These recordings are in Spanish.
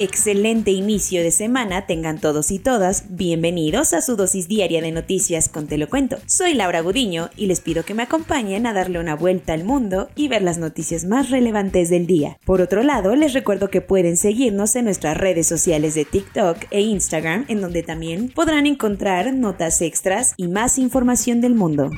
Excelente inicio de semana tengan todos y todas. Bienvenidos a su dosis diaria de noticias con Te lo cuento. Soy Laura Gudiño y les pido que me acompañen a darle una vuelta al mundo y ver las noticias más relevantes del día. Por otro lado, les recuerdo que pueden seguirnos en nuestras redes sociales de TikTok e Instagram, en donde también podrán encontrar notas extras y más información del mundo.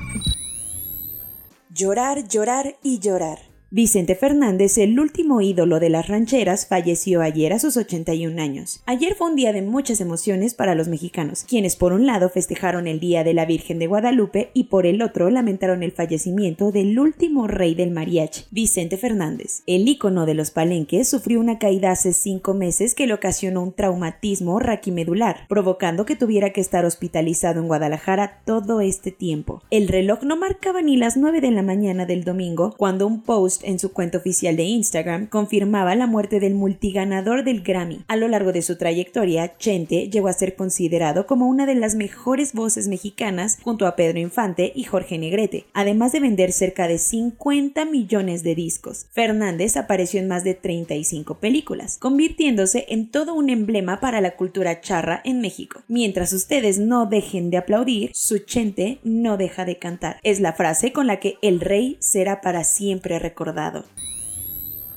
Llorar, llorar y llorar. Vicente Fernández, el último ídolo de las rancheras, falleció ayer a sus 81 años. Ayer fue un día de muchas emociones para los mexicanos, quienes por un lado festejaron el Día de la Virgen de Guadalupe y por el otro lamentaron el fallecimiento del último rey del mariachi, Vicente Fernández. El ícono de los palenques sufrió una caída hace cinco meses que le ocasionó un traumatismo raquimedular, provocando que tuviera que estar hospitalizado en Guadalajara todo este tiempo. El reloj no marcaba ni las 9 de la mañana del domingo cuando un post en su cuenta oficial de Instagram confirmaba la muerte del multiganador del Grammy. A lo largo de su trayectoria, Chente llegó a ser considerado como una de las mejores voces mexicanas junto a Pedro Infante y Jorge Negrete, además de vender cerca de 50 millones de discos. Fernández apareció en más de 35 películas, convirtiéndose en todo un emblema para la cultura charra en México. Mientras ustedes no dejen de aplaudir, su Chente no deja de cantar. Es la frase con la que el rey será para siempre recordado dado.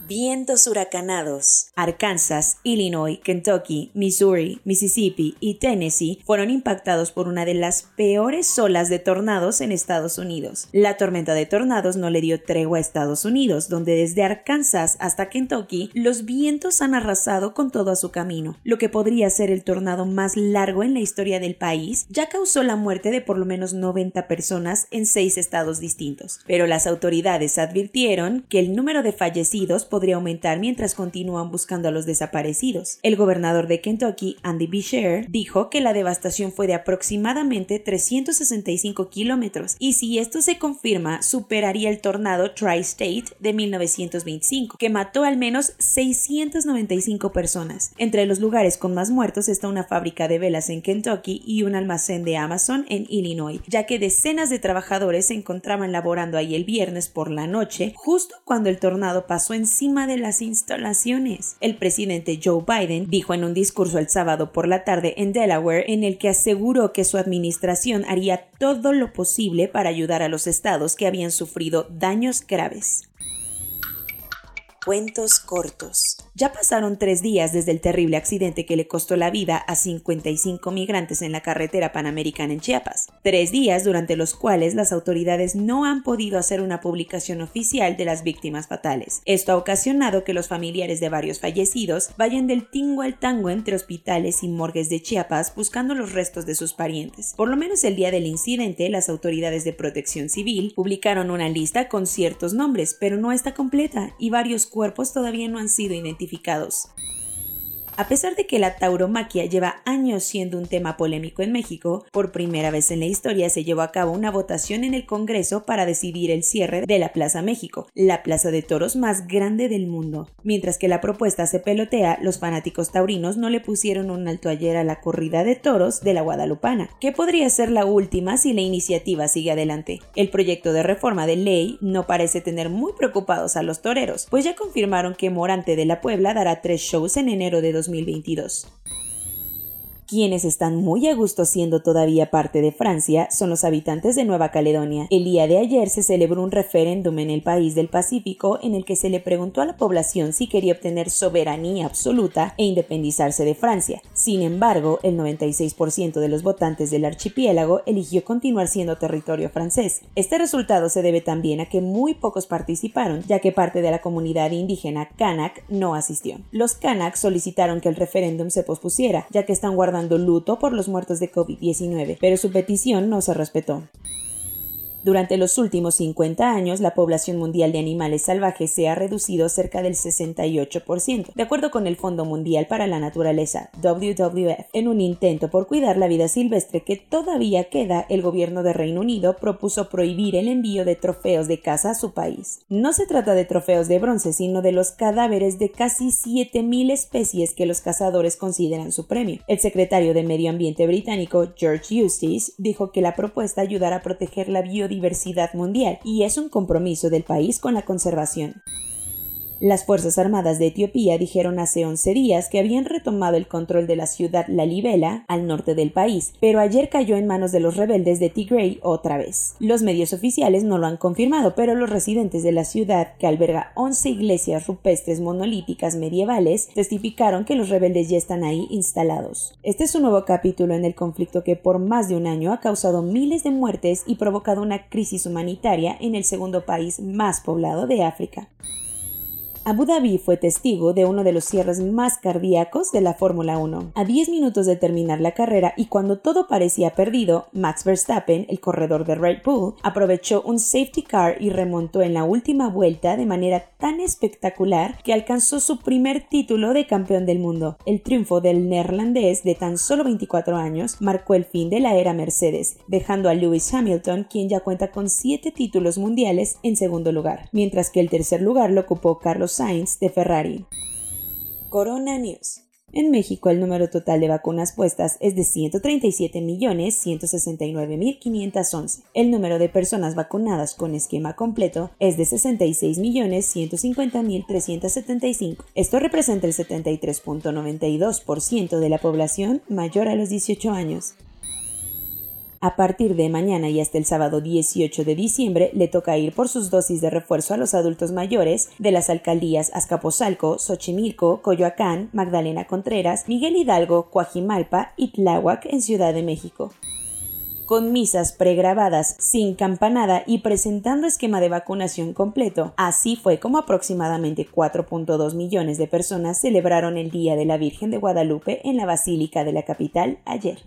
Vientos huracanados. Arkansas, Illinois, Kentucky, Missouri, Mississippi y Tennessee fueron impactados por una de las peores olas de tornados en Estados Unidos. La tormenta de tornados no le dio tregua a Estados Unidos, donde desde Arkansas hasta Kentucky los vientos han arrasado con todo a su camino. Lo que podría ser el tornado más largo en la historia del país ya causó la muerte de por lo menos 90 personas en seis estados distintos. Pero las autoridades advirtieron que el número de fallecidos podría aumentar mientras continúan buscando a los desaparecidos. El gobernador de Kentucky, Andy Beshear, dijo que la devastación fue de aproximadamente 365 kilómetros y si esto se confirma, superaría el tornado Tri-State de 1925, que mató al menos 695 personas. Entre los lugares con más muertos está una fábrica de velas en Kentucky y un almacén de Amazon en Illinois, ya que decenas de trabajadores se encontraban laborando ahí el viernes por la noche, justo cuando el tornado pasó encima de las instalaciones. El presidente Joe Biden dijo en un discurso el sábado por la tarde en Delaware en el que aseguró que su administración haría todo lo posible para ayudar a los estados que habían sufrido daños graves. Cuentos cortos. Ya pasaron tres días desde el terrible accidente que le costó la vida a 55 migrantes en la carretera panamericana en Chiapas. Tres días durante los cuales las autoridades no han podido hacer una publicación oficial de las víctimas fatales. Esto ha ocasionado que los familiares de varios fallecidos vayan del tingo al tango entre hospitales y morgues de Chiapas buscando los restos de sus parientes. Por lo menos el día del incidente, las autoridades de protección civil publicaron una lista con ciertos nombres, pero no está completa y varios cuerpos todavía no han sido identificados. A pesar de que la tauromaquia lleva años siendo un tema polémico en México, por primera vez en la historia se llevó a cabo una votación en el Congreso para decidir el cierre de la Plaza México, la plaza de toros más grande del mundo. Mientras que la propuesta se pelotea, los fanáticos taurinos no le pusieron un alto ayer a la corrida de toros de la Guadalupana, que podría ser la última si la iniciativa sigue adelante. El proyecto de reforma de ley no parece tener muy preocupados a los toreros, pues ya confirmaron que Morante de la Puebla dará tres shows en enero de 2022. Quienes están muy a gusto siendo todavía parte de Francia son los habitantes de Nueva Caledonia. El día de ayer se celebró un referéndum en el país del Pacífico en el que se le preguntó a la población si quería obtener soberanía absoluta e independizarse de Francia. Sin embargo, el 96% de los votantes del archipiélago eligió continuar siendo territorio francés. Este resultado se debe también a que muy pocos participaron, ya que parte de la comunidad indígena Kanak no asistió. Los Kanak solicitaron que el referéndum se pospusiera, ya que están guardando luto por los muertos de COVID-19, pero su petición no se respetó. Durante los últimos 50 años, la población mundial de animales salvajes se ha reducido cerca del 68%, de acuerdo con el Fondo Mundial para la Naturaleza, WWF. En un intento por cuidar la vida silvestre que todavía queda, el gobierno de Reino Unido propuso prohibir el envío de trofeos de caza a su país. No se trata de trofeos de bronce, sino de los cadáveres de casi 7.000 especies que los cazadores consideran su premio. El secretario de Medio Ambiente británico, George Eustace, dijo que la propuesta ayudará a proteger la biodiversidad mundial y es un compromiso del país con la conservación. Las Fuerzas Armadas de Etiopía dijeron hace 11 días que habían retomado el control de la ciudad Lalibela, al norte del país, pero ayer cayó en manos de los rebeldes de Tigray otra vez. Los medios oficiales no lo han confirmado, pero los residentes de la ciudad, que alberga 11 iglesias rupestres monolíticas medievales, testificaron que los rebeldes ya están ahí instalados. Este es un nuevo capítulo en el conflicto que por más de un año ha causado miles de muertes y provocado una crisis humanitaria en el segundo país más poblado de África. Abu Dhabi fue testigo de uno de los cierres más cardíacos de la Fórmula 1. A 10 minutos de terminar la carrera y cuando todo parecía perdido, Max Verstappen, el corredor de Red Bull, aprovechó un safety car y remontó en la última vuelta de manera tan espectacular que alcanzó su primer título de campeón del mundo. El triunfo del neerlandés de tan solo 24 años marcó el fin de la era Mercedes, dejando a Lewis Hamilton, quien ya cuenta con 7 títulos mundiales, en segundo lugar, mientras que el tercer lugar lo ocupó Carlos Sainz de Ferrari. Corona News. En México el número total de vacunas puestas es de 137.169.511. El número de personas vacunadas con esquema completo es de 66.150.375. Esto representa el 73.92% de la población mayor a los 18 años. A partir de mañana y hasta el sábado 18 de diciembre le toca ir por sus dosis de refuerzo a los adultos mayores de las alcaldías Azcapotzalco, Xochimilco, Coyoacán, Magdalena Contreras, Miguel Hidalgo, Coajimalpa y Tláhuac en Ciudad de México con misas pregrabadas, sin campanada y presentando esquema de vacunación completo. Así fue como aproximadamente 4.2 millones de personas celebraron el Día de la Virgen de Guadalupe en la Basílica de la capital ayer.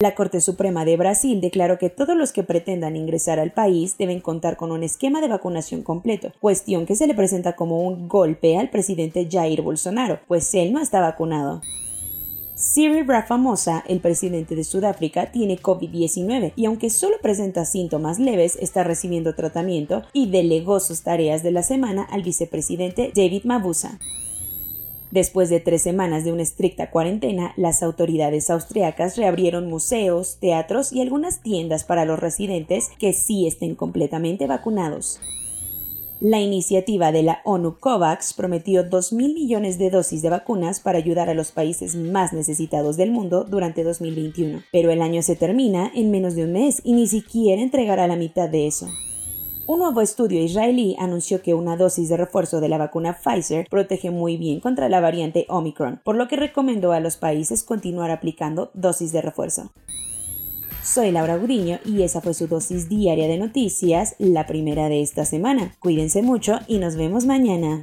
La Corte Suprema de Brasil declaró que todos los que pretendan ingresar al país deben contar con un esquema de vacunación completo, cuestión que se le presenta como un golpe al presidente Jair Bolsonaro, pues él no está vacunado. Cyril Ramaphosa, el presidente de Sudáfrica, tiene COVID-19 y aunque solo presenta síntomas leves, está recibiendo tratamiento y delegó sus tareas de la semana al vicepresidente David Mabuza. Después de tres semanas de una estricta cuarentena, las autoridades austriacas reabrieron museos, teatros y algunas tiendas para los residentes que sí estén completamente vacunados. La iniciativa de la ONU COVAX prometió 2.000 millones de dosis de vacunas para ayudar a los países más necesitados del mundo durante 2021, pero el año se termina en menos de un mes y ni siquiera entregará la mitad de eso. Un nuevo estudio israelí anunció que una dosis de refuerzo de la vacuna Pfizer protege muy bien contra la variante Omicron, por lo que recomendó a los países continuar aplicando dosis de refuerzo. Soy Laura Gudiño y esa fue su dosis diaria de noticias, la primera de esta semana. Cuídense mucho y nos vemos mañana.